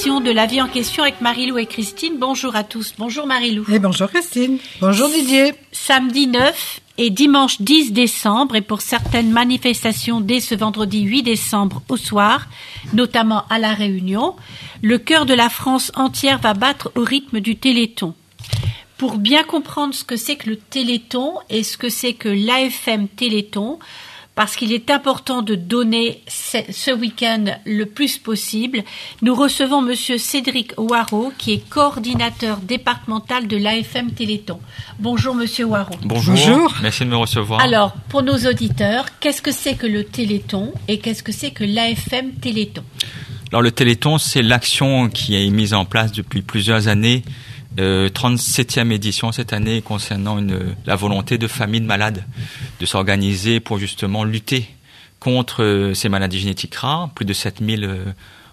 émission de La vie en question avec Marilou et Christine. Bonjour à tous. Bonjour Marilou. Et bonjour Christine. Bonjour Didier. Samedi 9 et dimanche 10 décembre et pour certaines manifestations dès ce vendredi 8 décembre au soir, notamment à La Réunion, le cœur de la France entière va battre au rythme du Téléthon. Pour bien comprendre ce que c'est que le Téléthon et ce que c'est que l'AFM Téléthon, parce qu'il est important de donner ce week-end le plus possible. Nous recevons Monsieur Cédric Waro, qui est coordinateur départemental de l'AFM Téléthon. Bonjour Monsieur Waro. Bonjour. Merci de me recevoir. Alors, pour nos auditeurs, qu'est-ce que c'est que le Téléthon et qu'est-ce que c'est que l'AFM Téléthon? Alors le Téléthon, c'est l'action qui est mise en place depuis plusieurs années 37e édition cette année concernant une, la volonté de familles malades de s'organiser pour justement lutter contre euh, ces maladies génétiques rares, plus de 7000 euh,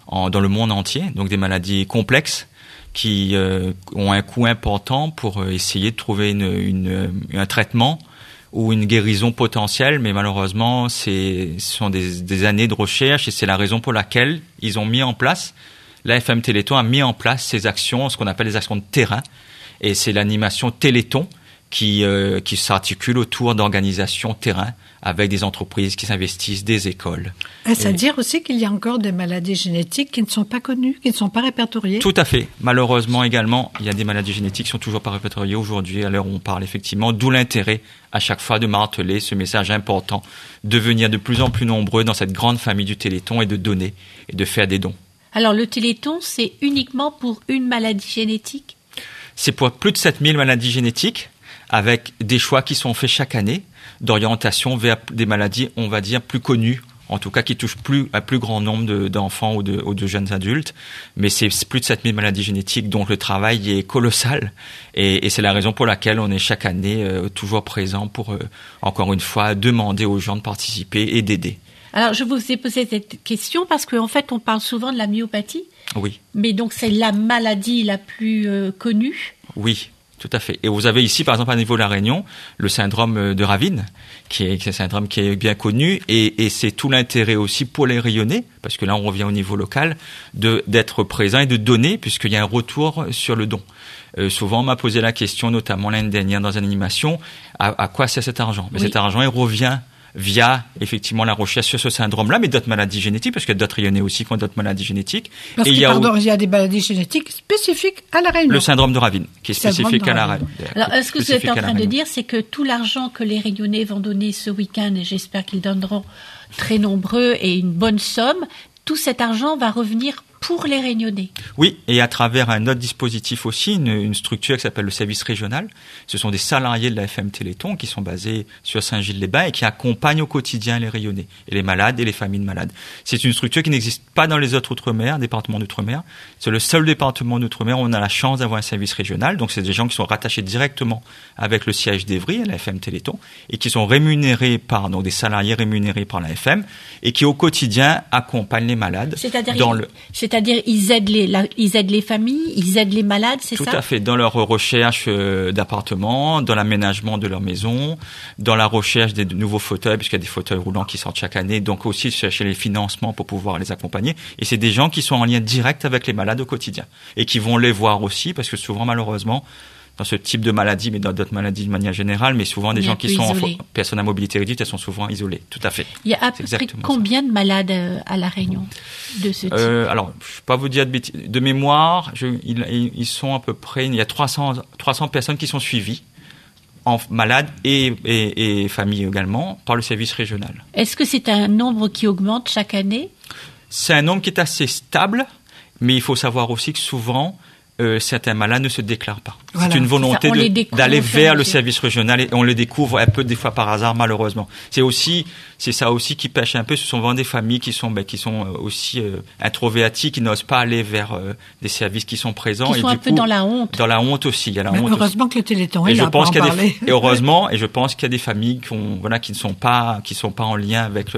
en, dans le monde entier, donc des maladies complexes qui euh, ont un coût important pour essayer de trouver une, une, un traitement ou une guérison potentielle, mais malheureusement, ce sont des, des années de recherche et c'est la raison pour laquelle ils ont mis en place l'AFM Téléthon a mis en place ces actions, ce qu'on appelle les actions de terrain, et c'est l'animation Téléthon qui, euh, qui s'articule autour d'organisations terrain avec des entreprises qui s'investissent, des écoles. Est-ce à dire aussi qu'il y a encore des maladies génétiques qui ne sont pas connues, qui ne sont pas répertoriées? Tout à fait. Malheureusement également, il y a des maladies génétiques qui sont toujours pas répertoriées aujourd'hui à l'heure où on parle effectivement, d'où l'intérêt à chaque fois de marteler ce message important, de venir de plus en plus nombreux dans cette grande famille du Téléthon et de donner et de faire des dons. Alors le téléthon, c'est uniquement pour une maladie génétique C'est pour plus de 7000 maladies génétiques, avec des choix qui sont faits chaque année d'orientation vers des maladies, on va dire, plus connues, en tout cas qui touchent plus, un plus grand nombre d'enfants ou, de, jeunes adultes. Mais c'est plus de 7000 maladies génétiques, donc le travail est colossal. Et, et c'est la raison pour laquelle on est chaque année euh, toujours présent pour, euh, encore une fois, demander aux gens de participer et d'aider. Alors, je vous ai posé cette question parce qu'en fait, on parle souvent de la myopathie. Oui. Mais donc, c'est la maladie la plus euh, connue. Oui, tout à fait. Et vous avez ici, par exemple, à niveau de la Réunion, le syndrome euh, de Ravine, qui est, un syndrome qui est bien connu, et, et c'est tout l'intérêt aussi pour les rayonnés, parce que là, on revient au niveau local, de d'être présent et de donner, puisqu'il y a un retour sur le don. Euh, souvent, on m'a posé la question, notamment l'année dernière dans une animation, à, à quoi sert cet argent? Mais cet argent, il revient via effectivement la recherche sur ce syndrome-là, mais d'autres maladies génétiques, parce qu'il y a d'autres rayonnés aussi qui ont d'autres maladies génétiques. Parce et il y, a, pardon, il y a des maladies génétiques spécifiques à la Réunion. Le syndrome de Ravine, qui est spécifique à la Réunion. Alors, ce que vous êtes en train de dire, c'est que tout l'argent que les Réunionnais vont donner ce week-end, et j'espère qu'ils donneront très nombreux et une bonne somme, tout cet argent va revenir pour les réunionnais. Oui, et à travers un autre dispositif aussi, une, une structure qui s'appelle le service régional. Ce sont des salariés de la FM Téléthon qui sont basés sur Saint-Gilles-les-Bains et qui accompagnent au quotidien les rayonnés, et les malades et les familles de malades. C'est une structure qui n'existe pas dans les autres outre-mer, départements d'outre-mer. C'est le seul département d'outre-mer où on a la chance d'avoir un service régional. Donc c'est des gens qui sont rattachés directement avec le siège d'Evry à la FM Téléthon et qui sont rémunérés par donc des salariés rémunérés par la FM et qui au quotidien accompagnent les malades. C'est-à-dire dans le c'est-à-dire ils aident les ils aident les familles, ils aident les malades, c'est ça Tout à fait. Dans leur recherche euh, d'appartements, dans l'aménagement de leur maison, dans la recherche des nouveaux fauteuils puisqu'il y a des fauteuils roulants qui sortent chaque année, donc aussi chercher les financements pour pouvoir les accompagner. Et c'est des gens qui sont en lien direct avec les malades au quotidien et qui vont les voir aussi parce que souvent malheureusement dans ce type de maladie, mais dans d'autres maladies de manière générale, mais souvent des gens qui sont en personnes à mobilité réduite, elles sont souvent isolées. Tout à fait. Il y a à peu près combien de malades euh, à la Réunion de ce type? Euh, Alors, je ne vais pas vous dire de, de mémoire. Je, ils, ils, sont à peu près. Il y a 300 300 personnes qui sont suivies en malades et, et, et familles également par le service régional. Est-ce que c'est un nombre qui augmente chaque année? C'est un nombre qui est assez stable, mais il faut savoir aussi que souvent euh, certains malades ne se déclarent pas. Voilà, c'est une volonté d'aller vers le service régional et on les découvre un peu des fois par hasard malheureusement. C'est aussi c'est ça aussi qui pêche un peu. Ce sont vraiment des familles qui sont ben, qui sont euh, aussi euh, introverties, qui n'osent pas aller vers euh, des services qui sont présents. Qui sont et un peu dans la honte. Dans la honte aussi. Il y a la Mais honte heureusement aussi. que le Téléthon et est je là pense qu'il y a des, et heureusement et je pense qu'il y a des familles qui ont voilà qui ne sont pas qui sont pas en lien avec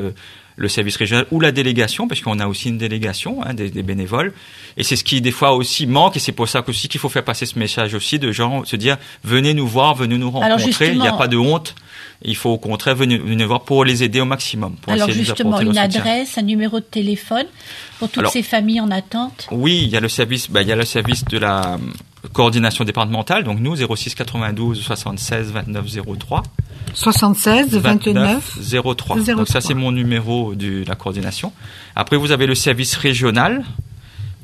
le, service régional ou la délégation, parce qu'on a aussi une délégation hein, des, des, bénévoles. Et c'est ce qui des fois aussi manque, et c'est pour ça aussi qu'il faut faire passer ce message aussi de gens se dire venez nous voir, venez nous rencontrer. Il n'y a pas de honte. Il faut au contraire venir, venir voir pour les aider au maximum. Pour Alors justement, une adresse, un numéro de téléphone pour toutes ces familles en attente? Oui, il y a le service, ben, il y a le service de la coordination départementale, donc nous 06 92 76 29 03. 76 29, 03. Donc ça c'est mon numéro de la coordination. Après vous avez le service régional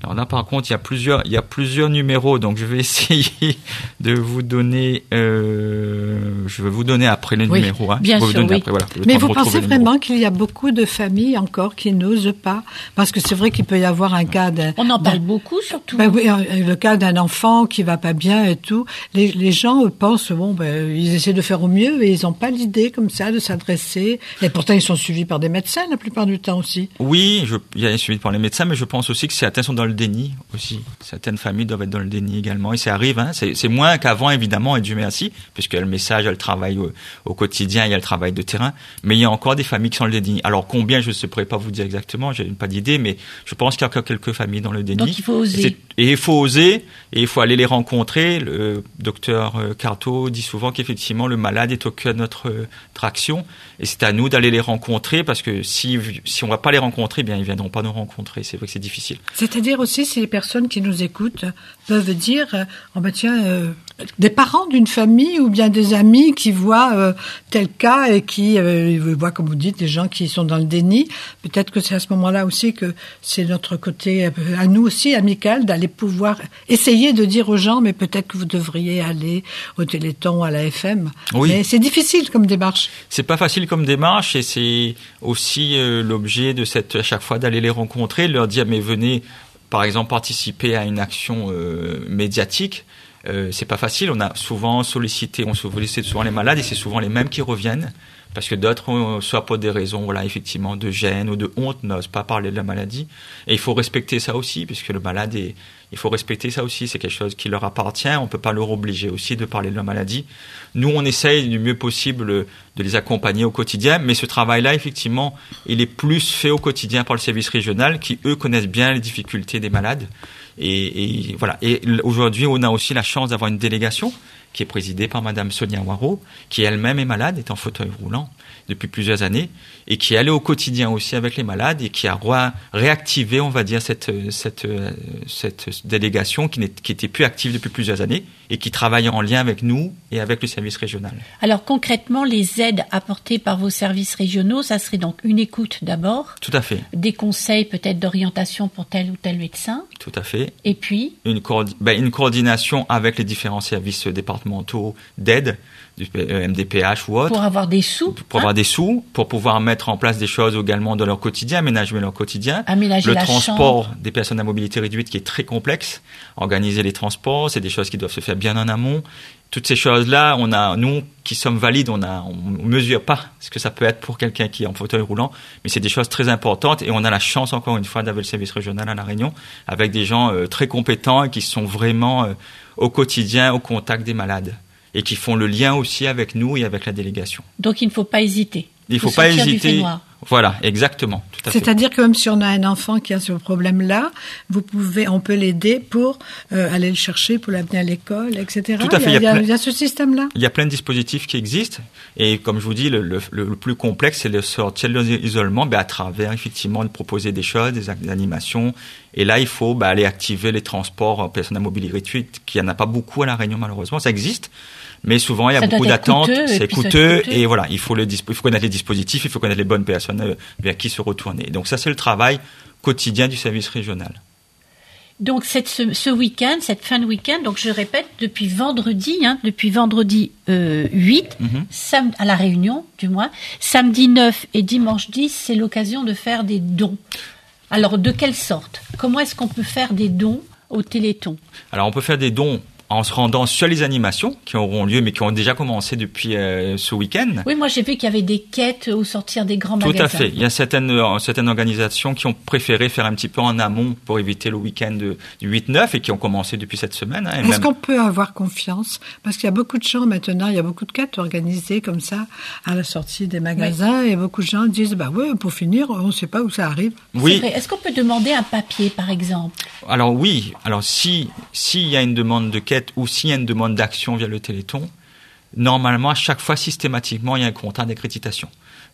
alors là, par contre, il y a plusieurs, il y a plusieurs numéros, donc je vais essayer de vous donner, euh, je vais vous donner après les numéros. Hein. Bien sûr, oui. Mais vous pensez vraiment qu'il y a beaucoup de familles encore qui n'osent pas, parce que c'est vrai qu'il peut y avoir un cas d'un. On en parle beaucoup, surtout. Ben oui, le cas d'un enfant qui va pas bien et tout. Les, les gens pensent bon, ben ils essaient de faire au mieux et ils n'ont pas l'idée comme ça de s'adresser. Et pourtant, ils sont suivis par des médecins la plupart du temps aussi. Oui, je, il y a suivi par les médecins, mais je pense aussi que certains sont dans le déni aussi. Certaines familles doivent être dans le déni également. Et ça arrive, hein. c'est moins qu'avant, évidemment, et Dieu merci, puisque le message, le travail au, quotidien, il y a le travail de terrain. Mais il y a encore des familles qui sont dans le déni. Alors combien, je ne pourrais pas vous dire exactement, j'ai pas d'idée, mais je pense qu'il y a encore quelques familles dans le déni. Donc il faut oser. Et il faut oser, et il faut aller les rencontrer. Le docteur euh, Carto dit souvent qu'effectivement, le malade est au cœur de notre, euh, action. Et c'est à nous d'aller les rencontrer, parce que si, si on va pas les rencontrer, eh bien, ils viendront pas nous rencontrer. C'est vrai que c'est difficile. C'est-à-dire aussi, si les personnes qui nous écoutent peuvent dire, oh ben tiens, euh, des parents d'une famille ou bien des amis qui voient euh, tel cas et qui euh, voient, comme vous dites, des gens qui sont dans le déni. Peut-être que c'est à ce moment-là aussi que c'est notre côté, à nous aussi, amical, d'aller pouvoir essayer de dire aux gens, mais peut-être que vous devriez aller au Téléthon, à la FM. Oui. Mais c'est difficile comme démarche. C'est pas facile comme démarche et c'est aussi l'objet de cette, à chaque fois d'aller les rencontrer, leur dire, mais venez par exemple, participer à une action euh, médiatique, euh, c'est pas facile. On a souvent sollicité, on sollicite souvent les malades et c'est souvent les mêmes qui reviennent parce que d'autres, soit pour des raisons, voilà, effectivement, de gêne ou de honte, n'osent pas parler de la maladie. Et il faut respecter ça aussi, puisque le malade est, il faut respecter ça aussi. C'est quelque chose qui leur appartient. On peut pas leur obliger aussi de parler de la maladie. Nous, on essaye du mieux possible de les accompagner au quotidien, mais ce travail-là, effectivement, il est plus fait au quotidien par le service régional, qui eux connaissent bien les difficultés des malades. Et, et voilà. Et aujourd'hui, on a aussi la chance d'avoir une délégation qui est présidée par Madame Sonia Waro, qui elle-même est malade, est en fauteuil roulant depuis plusieurs années, et qui allait au quotidien aussi avec les malades et qui a réactivé, on va dire, cette, cette, cette délégation qui n'était plus active depuis plusieurs années et qui travaille en lien avec nous et avec le service régional. Alors concrètement, les aides apportées par vos services régionaux, ça serait donc une écoute d'abord. Tout à fait. Des conseils peut-être d'orientation pour tel ou tel médecin. Tout à fait. Et puis Une, ben, une coordination avec les différents services départementaux d'aide du MDPH ou autre. Pour avoir des sous. Pour avoir hein des sous, pour pouvoir mettre en place des choses également dans leur quotidien, aménager leur quotidien. Aménager le transport des personnes à mobilité réduite qui est très complexe. Organiser les transports, c'est des choses qui doivent se faire bien en amont. Toutes ces choses-là, on a, nous qui sommes valides, on a, on mesure pas ce que ça peut être pour quelqu'un qui est en fauteuil roulant, mais c'est des choses très importantes et on a la chance encore une fois d'avoir le service régional à la Réunion avec des gens euh, très compétents et qui sont vraiment euh, au quotidien au contact des malades et qui font le lien aussi avec nous et avec la délégation. Donc il ne faut pas hésiter. Il ne faut pas hésiter. Voilà, exactement. C'est-à-dire que même si on a un enfant qui a ce problème-là, vous pouvez, on peut l'aider pour euh, aller le chercher, pour l'amener à l'école, etc. Tout à fait. Il y a, il y a, ce système-là. Il y a plein de dispositifs qui existent, et comme je vous dis, le, le, le plus complexe, c'est de sortir de l'isolement, ben, à travers effectivement de proposer des choses, des, animations. Et là, il faut ben, aller activer les transports personnes à mobilité réduite, qui en a pas beaucoup à la Réunion malheureusement. Ça existe, mais souvent il y a beaucoup d'attentes, c'est coûteux, et voilà, il faut, le, il faut connaître les dispositifs, il faut connaître les bonnes personnes euh, vers qui se retourner. Donc ça c'est le travail quotidien du service régional. Donc cette, ce, week-end, cette fin de week-end, donc je répète, depuis vendredi, hein, depuis vendredi euh, 8, mhm. à la Réunion du moins, samedi 9 et dimanche 10, c'est l'occasion de faire des dons. Alors de quelle sorte? Comment est-ce qu'on peut faire des dons au Téléthon Alors on peut faire des dons en se rendant sur les animations qui auront lieu, mais qui ont déjà commencé depuis euh, ce week-end. Oui, moi j'ai vu qu'il y avait des quêtes au sortir des grands Tout magasins. à fait. Il y a certaines, euh, certaines organisations qui ont préféré faire un petit peu en amont pour éviter le week-end du 8-9 et qui ont commencé depuis cette semaine. hein, Est-ce même- qu'on peut avoir confiance? Parce qu'il y a beaucoup de gens maintenant, il y a beaucoup de quêtes organisées comme ça à la sortie des magasins et beaucoup de gens disent bah ouais pour finir on ne sait pas où ça arrive. Oui. Est-ce qu'on peut demander un papier, par exemple? Alors oui. Alors si s'il y a une demande de quête ou s'il y a une demande d'action via le Téléthon, normalement à chaque fois systématiquement il y a un contrat d'accréditation.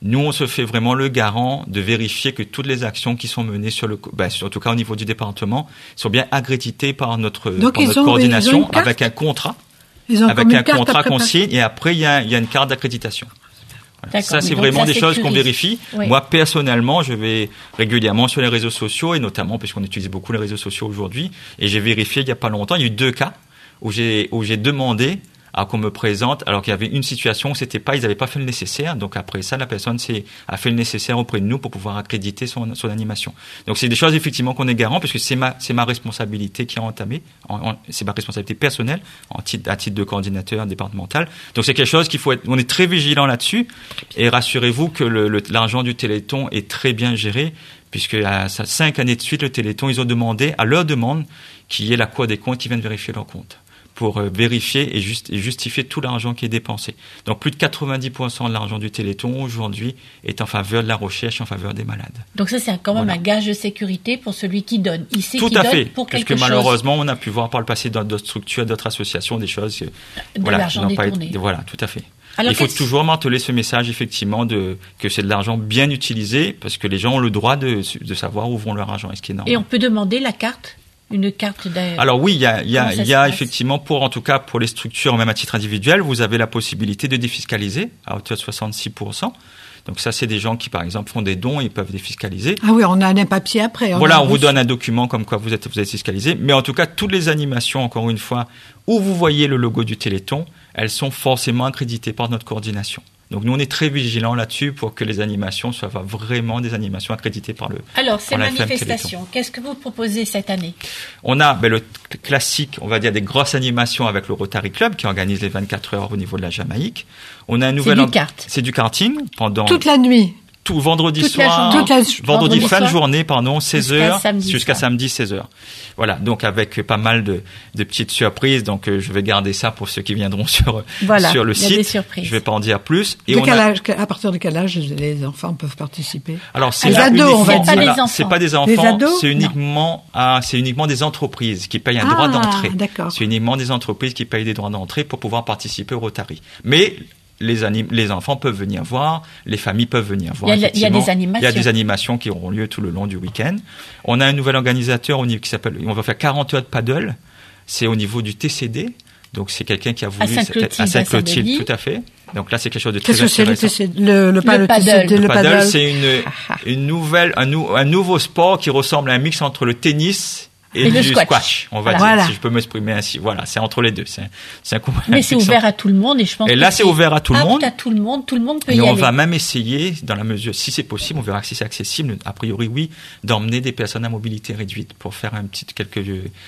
Nous, on se fait vraiment le garant de vérifier que toutes les actions qui sont menées sur le, ben, en tout cas au niveau du département, sont bien accréditées par notre, Donc, par ils notre ont- ils ont coordination avec un contrat, avec un contrat qu'on signe et après il y a, il y a une carte d'accréditation. Voilà. Ça, c'est vraiment des choses qu'on vérifie. Oui. Moi, personnellement, je vais régulièrement sur les réseaux sociaux et notamment puisqu'on utilise beaucoup les réseaux sociaux aujourd'hui. Et j'ai vérifié il y a pas longtemps, il y a eu deux cas où j'ai où j'ai demandé à qu'on me présente alors qu'il y avait une situation où c'était pas ils n'avaient pas fait le nécessaire. Donc après ça, la personne a fait le nécessaire auprès de nous pour pouvoir accréditer son, son animation. Donc c'est des choses effectivement qu'on est garant parce que c'est ma c'est ma responsabilité qui est entamée. En- en- c'est ma responsabilité personnelle en titre, à titre de coordinateur départemental. Donc c'est quelque chose qu'il faut être. On est très vigilant là-dessus. Et rassurez-vous que le- le- l'argent du Téléthon est très bien géré, puisque à cinq années de suite, le Téléthon, ils ont demandé, à leur demande, qu'il y ait la Cour des comptes qui vienne vérifier leurs comptes pour euh, vérifier et, justifier tout l'argent qui est dépensé. Donc plus de 90% de l'argent du Téléthon aujourd'hui est en faveur de la recherche, en faveur des malades. Donc ça, c'est quand même Voilà. un gage de sécurité pour celui qui donne. Il sait Tout à donne fait, pour parce quelque que chose. malheureusement, on a pu voir par le passé dans d'autres structures, d'autres associations, des choses. que- De voilà, l'argent qui n'ont pas été- voilà, tout à fait. Alors, Il faut toujours marteler ce message, effectivement, de, que c'est de l'argent bien utilisé, parce que les gens ont le droit de, de savoir où vont leur argent, et ce qui est normal. Et on peut demander la carte Une carte d'ailleurs Alors oui, il y a, y y effectivement, pour en tout cas pour les structures, même à titre individuel, vous avez la possibilité de défiscaliser à hauteur de 66%. Donc ça, c'est des gens qui, par exemple, font des dons et peuvent défiscaliser. Ah oui, on a un papier après. Voilà, on vous donne un document comme quoi vous êtes, vous êtes fiscalisé. Mais en tout cas, toutes les animations, encore une fois, où vous voyez le logo du Téléthon, elles sont forcément accréditées par notre coordination. Donc nous, on est très vigilants là-dessus pour que les animations soient vraiment des animations accréditées par le. Alors, ces manifestations, qu'est-ce que vous proposez cette année? On a ben, le classique, on va dire, des grosses animations avec le Rotary Club qui organise les 24 heures au niveau de la Jamaïque. On a un nouvel du en- kart. C'est du karting pendant Toute la nuit. Tout vendredi Toute la soir, journée. Toute la- vendredi, vendredi fin de journée, pardon, 16 Jusqu'à heures samedi jusqu'à samedi 16 heures. Voilà, donc avec pas mal de, de petites surprises. Donc euh, je vais garder ça pour ceux qui viendront sur Voilà, sur le il y a des site. surprises. Je vais pas en dire plus. Et De on quel a- âge, à partir de quel âge les enfants peuvent participer? Alors c'est Les ados, on va dire. Voilà. C'est pas des enfants, ados? C'est uniquement ah, c'est uniquement des entreprises qui payent un Ah, droit d'entrée. d'accord. C'est uniquement des entreprises qui payent des droits d'entrée pour pouvoir participer au Rotary. Mais les, anim- les enfants peuvent venir voir, les familles peuvent venir voir. Il y a- il y a des animations. Il y a des animations qui auront lieu tout le long du week-end. On a un nouvel organisateur au niveau qui s'appelle, on va faire 40 heures de paddle. C'est au niveau du TCD. Donc c'est quelqu'un qui a voulu à Saint-Clotilde, tout à fait. Donc là c'est quelque chose de très Qu'est-ce que c'est le, intéressant. TC le, le, pas- Le le paddle. Le le paddle, paddle c'est une, une nouvelle, un, nou- un nouveau sport qui ressemble à un mix entre le tennis et, Et le du squash. squash. on va Voilà. dire, Voilà. si je peux m'exprimer ainsi. Voilà, c'est entre les deux. C'est, c'est un coup- un Mais c'est ouvert à tout le monde et je pense Et que là, c'est ouvert à tout le monde. à tout le monde. Tout le monde peut Et y on aller. va même essayer, dans la mesure, si c'est possible, on verra si c'est accessible, a priori oui, d'emmener des personnes à mobilité réduite pour faire un petit, quelques,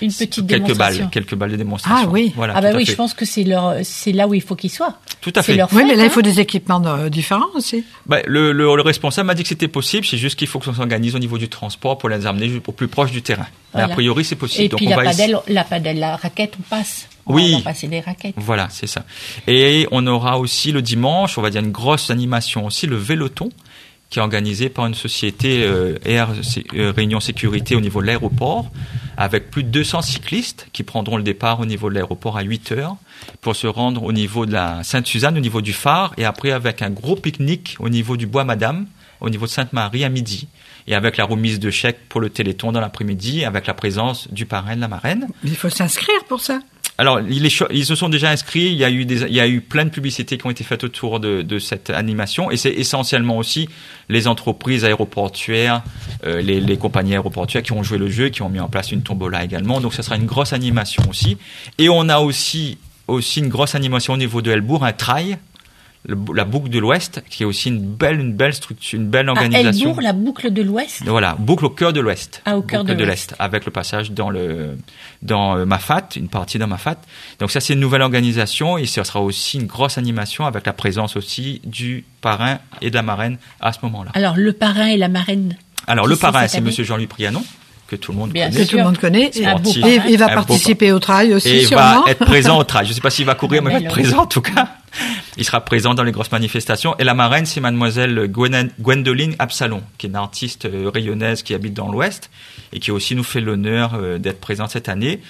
Une petite quelques balles, quelques balles de démonstration. Ah oui. Voilà, ah bah oui, je pense que c'est leur, c'est là où il faut qu'ils soient. Tout à fait. leur Oui, mais là, il hein. faut des équipements euh, différents aussi. Bah, le, le, le responsable m'a dit que c'était possible, c'est juste qu'il faut qu'on s'organise au niveau du transport pour les amener au plus proche du terrain. Mais a priori, c'est possible. Et Donc puis on la va la raquette, on passe. On Oui. va passer des raquettes. Voilà, c'est ça. Et on aura aussi le dimanche, on va dire une grosse animation aussi, le Véloton, qui est organisé par une société euh, Air euh, Réunion Sécurité au niveau de l'aéroport, avec plus de 200 cyclistes qui prendront le départ au niveau de l'aéroport à 8 heures pour se rendre au niveau de la Sainte-Suzanne, au niveau du phare, et après avec un gros pique-nique au niveau du Bois Madame, au niveau de Sainte-Marie à midi, et avec la remise de chèques pour le Téléthon dans l'après-midi, avec la présence du parrain de la marraine. Mais il faut s'inscrire pour ça. Alors, ils se sont déjà inscrits. Il y a eu des, il y a eu plein de publicités qui ont été faites autour de, de cette animation, et c'est essentiellement aussi les entreprises aéroportuaires, euh, les, les compagnies aéroportuaires qui ont joué le jeu, qui ont mis en place une tombola également. Donc, ça sera une grosse animation aussi. Et on a aussi aussi une grosse animation au niveau de Helbourg, un trail le- la boucle de l'Ouest, qui est aussi une belle, une belle structure, une belle À organisation. Elbourg, la boucle de l'Ouest? Voilà, boucle au cœur de l'Ouest. Ah, au cœur de l'Est, avec le passage dans le dans euh, Mafat, une partie dans Mafat. Donc ça, c'est une nouvelle organisation et ce sera aussi une grosse animation avec la présence aussi du parrain et de la marraine à ce moment-là. Alors, le parrain et la marraine. Alors le parrain, c'est Monsieur Jean-Louis Prianon, que tout le monde Bien que connaît. tout le monde connaît. C'est un beau Sportif. Et parrain. il va participer au trail aussi, Et il sûrement. va être présent au trail. Je ne sais pas s'il va courir, mais il va être Belle présent en tout cas. Il sera présent dans les grosses manifestations. Et la marraine, c'est mademoiselle Gwen- Gwendoline Absalon, qui est une artiste euh, rayonnaise qui habite dans l'Ouest et qui aussi nous fait l'honneur euh, d'être présente cette année.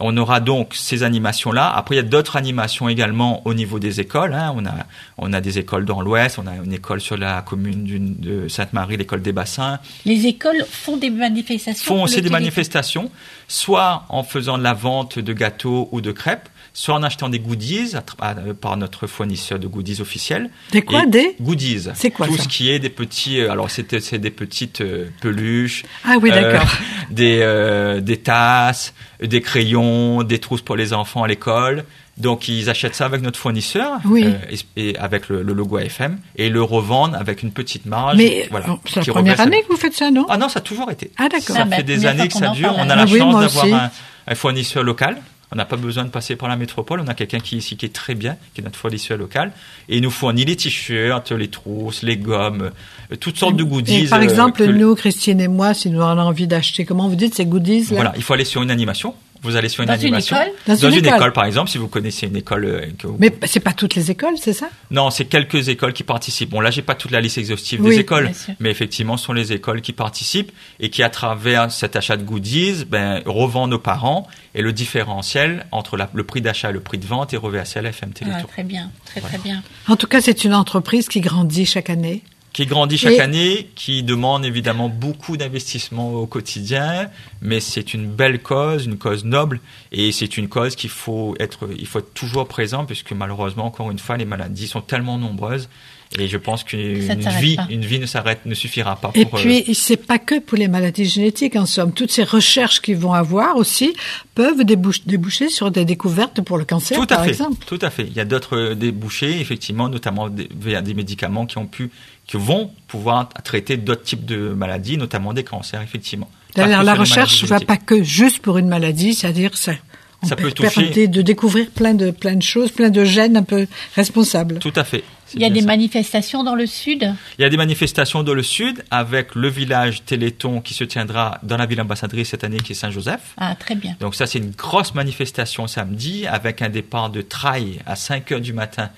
On aura donc ces animations-là. Après, il y a d'autres animations également au niveau des écoles. hein. On, a, on a des écoles dans l'Ouest, on a une école sur la commune de Sainte-Marie, l'école des Bassins, Les écoles font des manifestations. font aussi des manifestations, soit en faisant de la vente de gâteaux ou de crêpes, soit en achetant des goodies à tra- à- euh, par notre fournisseur de goodies officiel. Des quoi, des goodies C'est quoi Tout ça? ce qui est des petits. euh, Alors c'était c'est des petites euh, peluches. Ah oui, euh, d'accord. des euh, des tasses, des crayons, des trousses pour les enfants à l'école. Donc ils achètent ça avec notre fournisseur Oui. euh, et, et avec le, le logo AFM et le revendent avec une petite marge. Mais voilà, bon, c'est la première année que vous faites ça, non? Ah non, ça a toujours été. Ah, d'accord. Ça Ah, bah, fait des années que ça dure. On a la Ah oui, chance d'avoir un fournisseur local. On n'a pas besoin de passer par la métropole. On a quelqu'un qui est ici qui est très bien, qui est notre fournisseur local. Et il nous fournit les t-shirts, les trousses, les gommes, euh, toutes sortes de goodies. Et par euh, exemple, nous, Christine et moi, si nous avons envie d'acheter, comment vous dites, ces goodies là? Voilà, il faut aller sur une animation. Vous allez sur une Dans une école Dans une une école. école. par exemple, si vous connaissez une école euh, que vous Mais c'est pas toutes les écoles, c'est ça? Non, c'est quelques écoles qui participent. Bon, là, j'ai pas toute la liste exhaustive Oui, des écoles, mais effectivement, ce sont les écoles qui participent et qui, à travers cet achat de goodies, ben, revendent aux parents et le différentiel entre la- le prix d'achat et le prix de vente est reversé à la FM Ah, Télétoon, très bien, très très bien. En tout cas, c'est une entreprise qui grandit chaque année. Qui grandit chaque Et- année, qui demande évidemment beaucoup d'investissement au quotidien, mais c'est une belle cause, une cause noble, et c'est une cause qu'il faut être, il faut être toujours présent, puisque malheureusement, encore une fois, les maladies sont tellement nombreuses. Et je pense qu'une vie, pas. une vie ne s'arrête, ne suffira pas Et pour. euh, puis, c'est pas que pour les maladies génétiques, en somme. Toutes ces recherches qu'ils vont avoir aussi peuvent déboucher, déboucher sur des découvertes pour le cancer, Tout à par fait, exemple. tout à fait. Il y a d'autres euh, débouchés, effectivement, notamment des, via des médicaments qui ont pu, qui vont pouvoir traiter d'autres types de maladies, notamment des cancers, effectivement. D'ailleurs, la recherche maladies va pas que juste pour une maladie, c'est-à-dire ça. On Ça peut peut toucher- permettre de découvrir plein de plein de choses, plein de gènes un peu responsables. Tout à fait. Il y a des ça. manifestations dans le sud? Il y a des manifestations dans le sud avec le village Téléthon qui se tiendra dans la ville ambassadrice cette année qui est Saint-Joseph. Ah, très bien. Donc ça c'est une grosse manifestation samedi avec un départ de trail à 5 heures du matin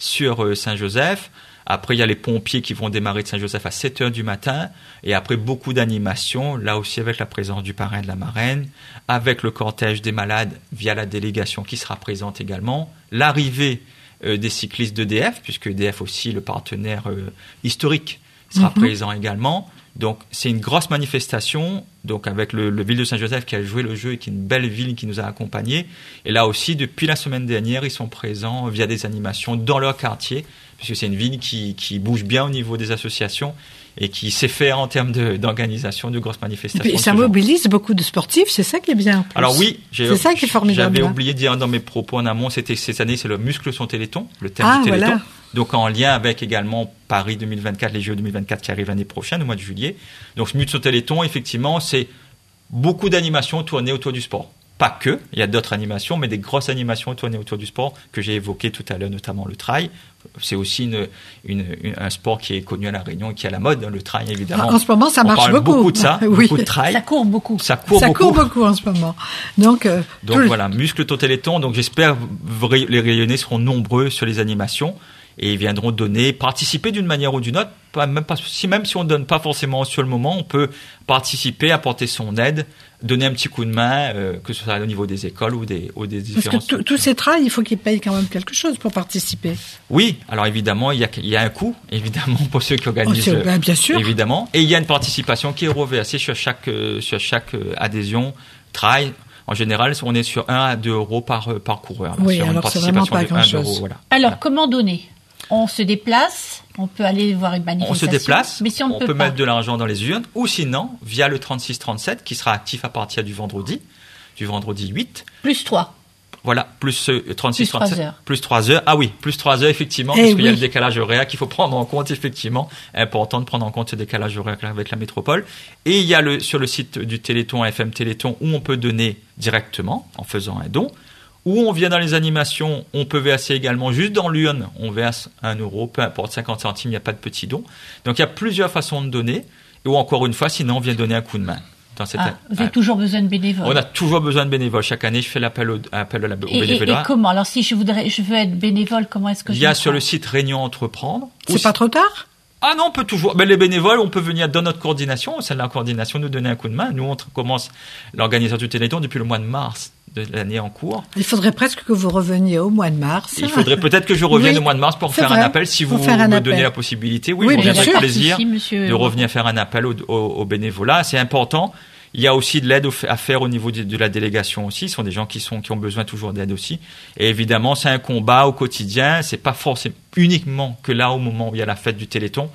sur euh, Saint-Joseph. Après il y a les pompiers qui vont démarrer de Saint-Joseph à 7 heures du matin. Et après beaucoup d'animations là aussi avec la présence du parrain et de la marraine, avec le cortège des malades via la délégation qui sera présente également, l'arrivée euh, des cyclistes d'EDF puisque EDF aussi le partenaire euh, historique sera présent également. Donc c'est une grosse manifestation, donc avec le, le ville de Saint-Joseph qui a joué le jeu et qui est une belle ville qui nous a accompagnés. Et là aussi, depuis la semaine dernière, ils sont présents via des animations dans leur quartier, puisque c'est une ville qui, qui bouge bien au niveau des associations et qui sait faire en termes d'organisation de, grosses Et manifestations. de ça genre. mobilise beaucoup de sportifs, c'est ça qui est bien. Alors oui, j'ai- C'est ça qui est formidable, J'avais hein. oublié de dire dans mes propos en amont, c'était cette année, c'est le muscle son téléthon, le thème Ah, du téléthon. voilà. Donc en lien avec également Paris 2024, les Jeux 2024 qui arrivent l'année prochaine, au mois de juillet. Donc ce muscle son téléthon, effectivement, c'est beaucoup d'animations tournées autour du sport. Pas que, il y a d'autres animations, mais des grosses animations tournées autour du sport que j'ai évoquées tout à l'heure, notamment le trail. C'est aussi une, une- une- un sport qui est connu à La Réunion et qui est à la mode, hein, le trail évidemment. En ce moment, ça On marche parle beaucoup. beaucoup de ça, Oui. beaucoup de trail. Ça court beaucoup. Ça court ça beaucoup. court beaucoup en ce moment. Donc, euh, Donc tout le- voilà, muscle ton téléthon. Donc j'espère les rayonnés seront nombreux sur les animations et ils viendront donner, participer d'une manière ou d'une autre. Pas, même, pas, si, même si on ne donne pas forcément sur le moment, on peut participer, apporter son aide, donner un petit coup de main, euh, que ce soit au niveau des écoles ou des, ou des Parce différents. que tous- ces trails, il faut qu'ils payent quand même quelque chose pour participer. Oui, alors évidemment, il y, a, il y a un coût, évidemment, pour ceux qui Oh, organisent. c'est- ben, bien sûr. Évidemment. Et il y a une participation qui est reversée sur chaque, euh, sur chaque euh, adhésion, trail. En général, on est sur 1 à 2 euros par, euh, par coureur. là, Oui, sur alors c'est vraiment pas de 1 grand-chose. voilà. Alors, Voilà. comment donner? On se déplace, on peut aller voir une on manifestation. se déplace, mais si on, ne peut, peut pas, mettre de l'argent dans les urnes, ou sinon, via le 3637, qui sera actif à partir du vendredi, du vendredi 8, plus toi. Voilà, plus euh, 36, Plus trois 37, heures. plus 3 heures. Ah oui, plus 3 heures, effectivement, Eh parce qu'il y a le décalage horaire qu'il faut prendre en compte, effectivement. Important de prendre en compte ce décalage horaire avec la métropole. Et il y a le, sur le site du Téléthon, FM Téléthon, où on peut donner directement, en faisant un don. Où on vient dans les animations, on peut verser également juste dans l'urne, on verse un euro, peu importe, 50 centimes, il n'y a pas de petit don. Donc il y a plusieurs façons de donner. Ou encore une fois, sinon on vient donner un coup de main. Dans cette Ah, vous avez Ah, toujours besoin de bénévoles. on a toujours besoin de bénévoles. Chaque année, je fais l'appel au, appel au, au et, et- et bénévolat. comment? Alors si je voudrais, je veux être bénévole, comment est-ce que Il je y a me sur le site Réunion Entreprendre. C'est pas trop tard? Ah non, on peut toujours. Ben, les bénévoles, on peut venir dans notre coordination, celle de la coordination, nous donner un coup de main. Nous, on commence l'organisation du Téléthon depuis le mois de mars de l'année en cours. Il faudrait presque que vous reveniez au mois de mars. Il faudrait peut-être que je revienne Oui, au mois de mars pour faire un appel si vous faire un me appel. donnez la possibilité. Oui, Oui, on bien avec sûr. plaisir de souci, monsieur. de revenir faire un appel au, au, au bénévolat. C'est important. Il y a aussi de l'aide à faire au niveau de, de la délégation aussi. Ce sont des gens qui sont qui ont besoin toujours d'aide aussi. Et évidemment, c'est un combat au quotidien. C'est pas forcément uniquement que là au moment où il y a la fête du Téléthon.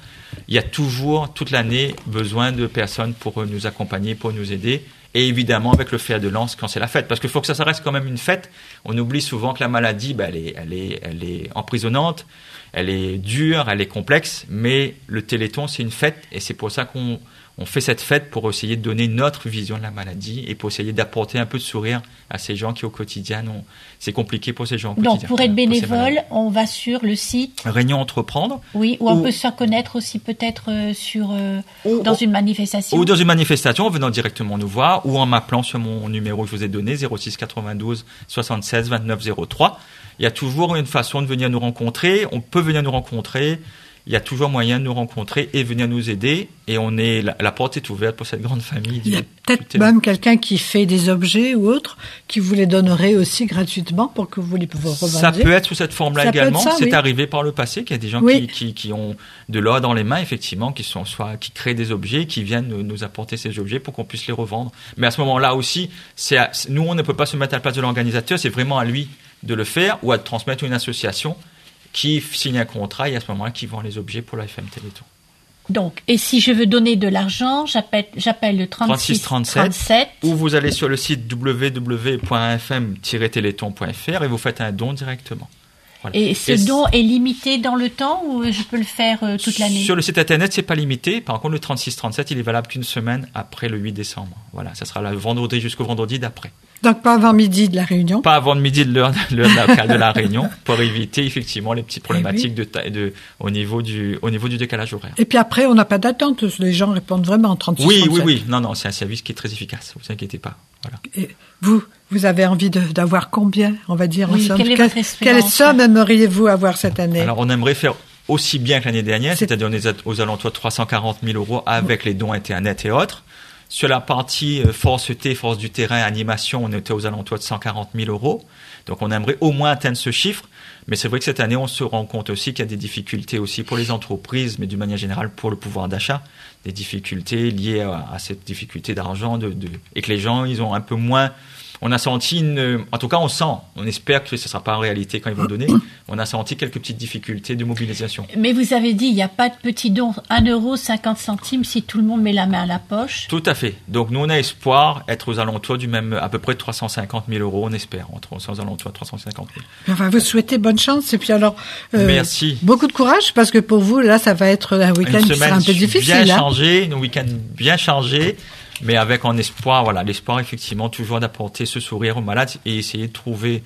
Il y a toujours toute l'année besoin de personnes pour nous accompagner, pour nous aider. Et évidemment avec le fer de lance quand c'est la fête, parce qu'il faut que ça, ça reste quand même une fête. On oublie souvent que la maladie, ben, elle, est, elle, est, elle est emprisonnante, elle est dure, elle est complexe, mais le Téléthon, c'est une fête, et c'est pour ça qu'on on fait cette fête pour essayer de donner notre vision de la maladie et pour essayer d'apporter un peu de sourire à ces gens qui au quotidien, ont- c'est compliqué pour ces gens au Donc quotidien. pour être bénévole, on va sur le site, Réunion Entreprendre, oui, où on Ou- peut se faire connaître aussi peut-être euh, sur euh, Ou- dans une manifestation. Ou dans une manifestation en venant directement nous voir ou en m'appelant sur mon numéro que je vous ai donné 06 92 76 29 03. Il y a toujours une façon de venir nous rencontrer. On peut venir nous rencontrer. Il y a toujours moyen de nous rencontrer et venir nous aider. Et on est la, la porte est ouverte pour cette grande famille. Il y a peut-être même quelqu'un qui fait des objets ou autres qui vous les donnerait aussi gratuitement pour que vous les vous Ça revendiez. peut être sous cette forme-là Ça également. ça, C'est oui. arrivé par le passé qu'il y a des gens Oui. qui, qui, qui ont de l'or dans les mains, effectivement, qui sont soit qui créent des objets, qui viennent nous, nous apporter ces objets pour qu'on puisse les revendre. Mais à ce moment-là aussi, c'est à- nous on ne peut pas se mettre à la place de l'organisateur. C'est vraiment à lui de le faire ou à transmettre une association qui signe un contrat et à ce moment-là qui vend les objets pour la FM Téléthon. Donc, et si je veux donner de l'argent, j'appelle j'appelle le 36 36 37. 37. Ou vous allez sur le site www.fm-téléthon.fr et vous faites un don directement. Voilà. Et ce Et don est limité dans le temps ou je peux le faire euh, toute l'année? Sur le site internet, c'est pas limité. Par contre, le 3637, il est valable qu'une semaine après le 8 décembre. Voilà, ça sera le vendredi jusqu'au vendredi d'après. Donc pas avant midi de la réunion. Pas avant midi de l'heure de la réunion pour éviter effectivement les petites problématiques de, taille- de au niveau du au niveau du décalage horaire. Et puis après, on n'a pas d'attente. Les gens répondent vraiment en 36 Oui, oui, 37. oui. Non, non, c'est un service qui est très efficace. Vous inquiétez pas. Voilà. Et vous, vous avez envie d'avoir combien, on va dire, Oui, en somme? quelle est Quelle- votre espérance? quelle somme aimeriez-vous avoir cette année? Alors, on aimerait faire aussi bien que l'année dernière, C'est- c'est-à-dire on est aux alentours de 340 000 euros avec les dons Internet et autres. Sur la partie euh, force T, force du terrain, animation, on était aux alentours de 140 000 euros. Donc on aimerait au moins atteindre ce chiffre. Mais c'est vrai que cette année, on se rend compte aussi qu'il y a des difficultés aussi pour les entreprises, mais d'une manière générale pour le pouvoir d'achat. Des difficultés liées à, à cette difficulté d'argent de, de- et que les gens, ils ont un peu moins... On a senti une... En tout cas, on sent, on espère que ce ne sera pas en réalité quand ils vont donner. On a senti quelques petites difficultés de mobilisation. Mais vous avez dit, il n'y a pas de petit don, 1 euro 50 centimes si tout le monde met la main à la poche. Tout à fait. Donc nous, on a espoir être aux alentours du même, à peu près de 350 000 euros, on espère, entre aux alentours de 350 000. Enfin, vous souhaitez bonne chance. Et puis alors, euh, Merci. beaucoup de courage parce que pour vous, là, ça va être un week-end qui sera un peu bien difficile. hein. chargée, un week-end bien chargé, mais avec en espoir, voilà, l'espoir effectivement toujours d'apporter ce sourire aux malades et essayer de trouver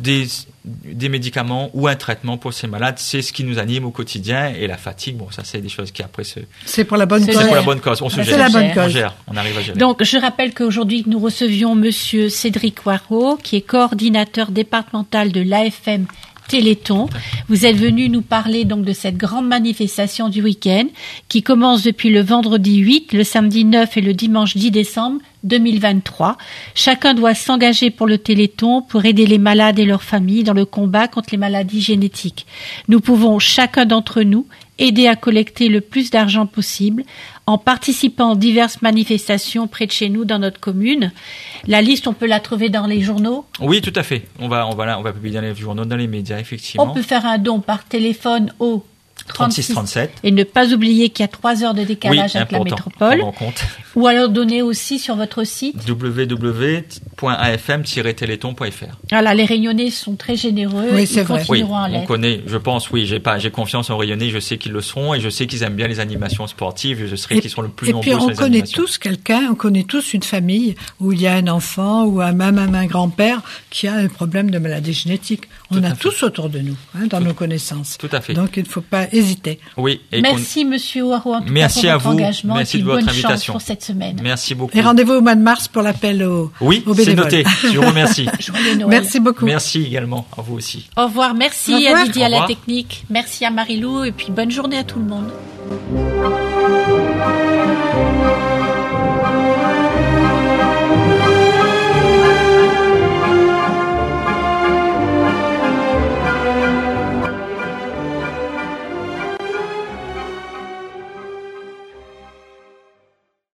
des, des médicaments ou un traitement pour ces malades. C'est ce qui nous anime au quotidien et la fatigue, bon, ça c'est des choses qui après se, C'est pour la bonne cause. c'est pour la bonne cause. On se C'est gère. la bonne On cause. gère. On arrive à gérer. Donc, je rappelle qu'aujourd'hui, nous recevions Monsieur Cédric Poirot, qui est coordinateur départemental de l'AFM Téléthon. Vous êtes venu nous parler donc de cette grande manifestation du week-end qui commence depuis le vendredi 8, le samedi 9 et le dimanche 10 décembre 2023. Chacun doit s'engager pour le Téléthon pour aider les malades et leurs familles dans le combat contre les maladies génétiques. Nous pouvons, chacun d'entre nous, aider à collecter le plus d'argent possible en participant à diverses manifestations près de chez nous dans notre commune. La liste, on peut la trouver dans les journaux. Oui, tout à fait. On va, on va, là, on va publier dans les journaux, dans les médias, effectivement. On peut faire un don par téléphone au 36 37. et ne pas oublier qu'il y a trois heures de décalage oui, avec la métropole. Prendre en compte. Ou alors donner aussi sur votre site. www.afm-téléthon.fr. Voilà, les Réunionnais sont très généreux. Oui, ils c'est vrai. Oui, continueront à on connaît, je pense, oui, j'ai pas, j'ai confiance en Rayonnais, je sais qu'ils le seront et je sais qu'ils aiment bien les animations sportives, je serai Et, qu'ils sont le plus et nombreux puis sur on les connaît animations. tous quelqu'un, on connaît tous une famille où il y a un enfant ou un, même un grand-père qui a un problème de maladie génétique. On Tout a fait. tous autour de nous, hein, dans nos connaissances. Tout à fait. Donc il ne faut pas hésiter. Oui, et Merci, Monsieur Ouaro, en tout Merci cas à pour votre vous. engagement Merci et puis de votre bonne invitation. chance pour cette Merci beaucoup. Et rendez-vous au mois de mars pour l'appel au Oui, c'est noté. Je vous remercie. merci beaucoup. Merci également à vous aussi. Au revoir. Merci à Didier à la technique. Merci à Marilou et puis bonne journée à tout le monde.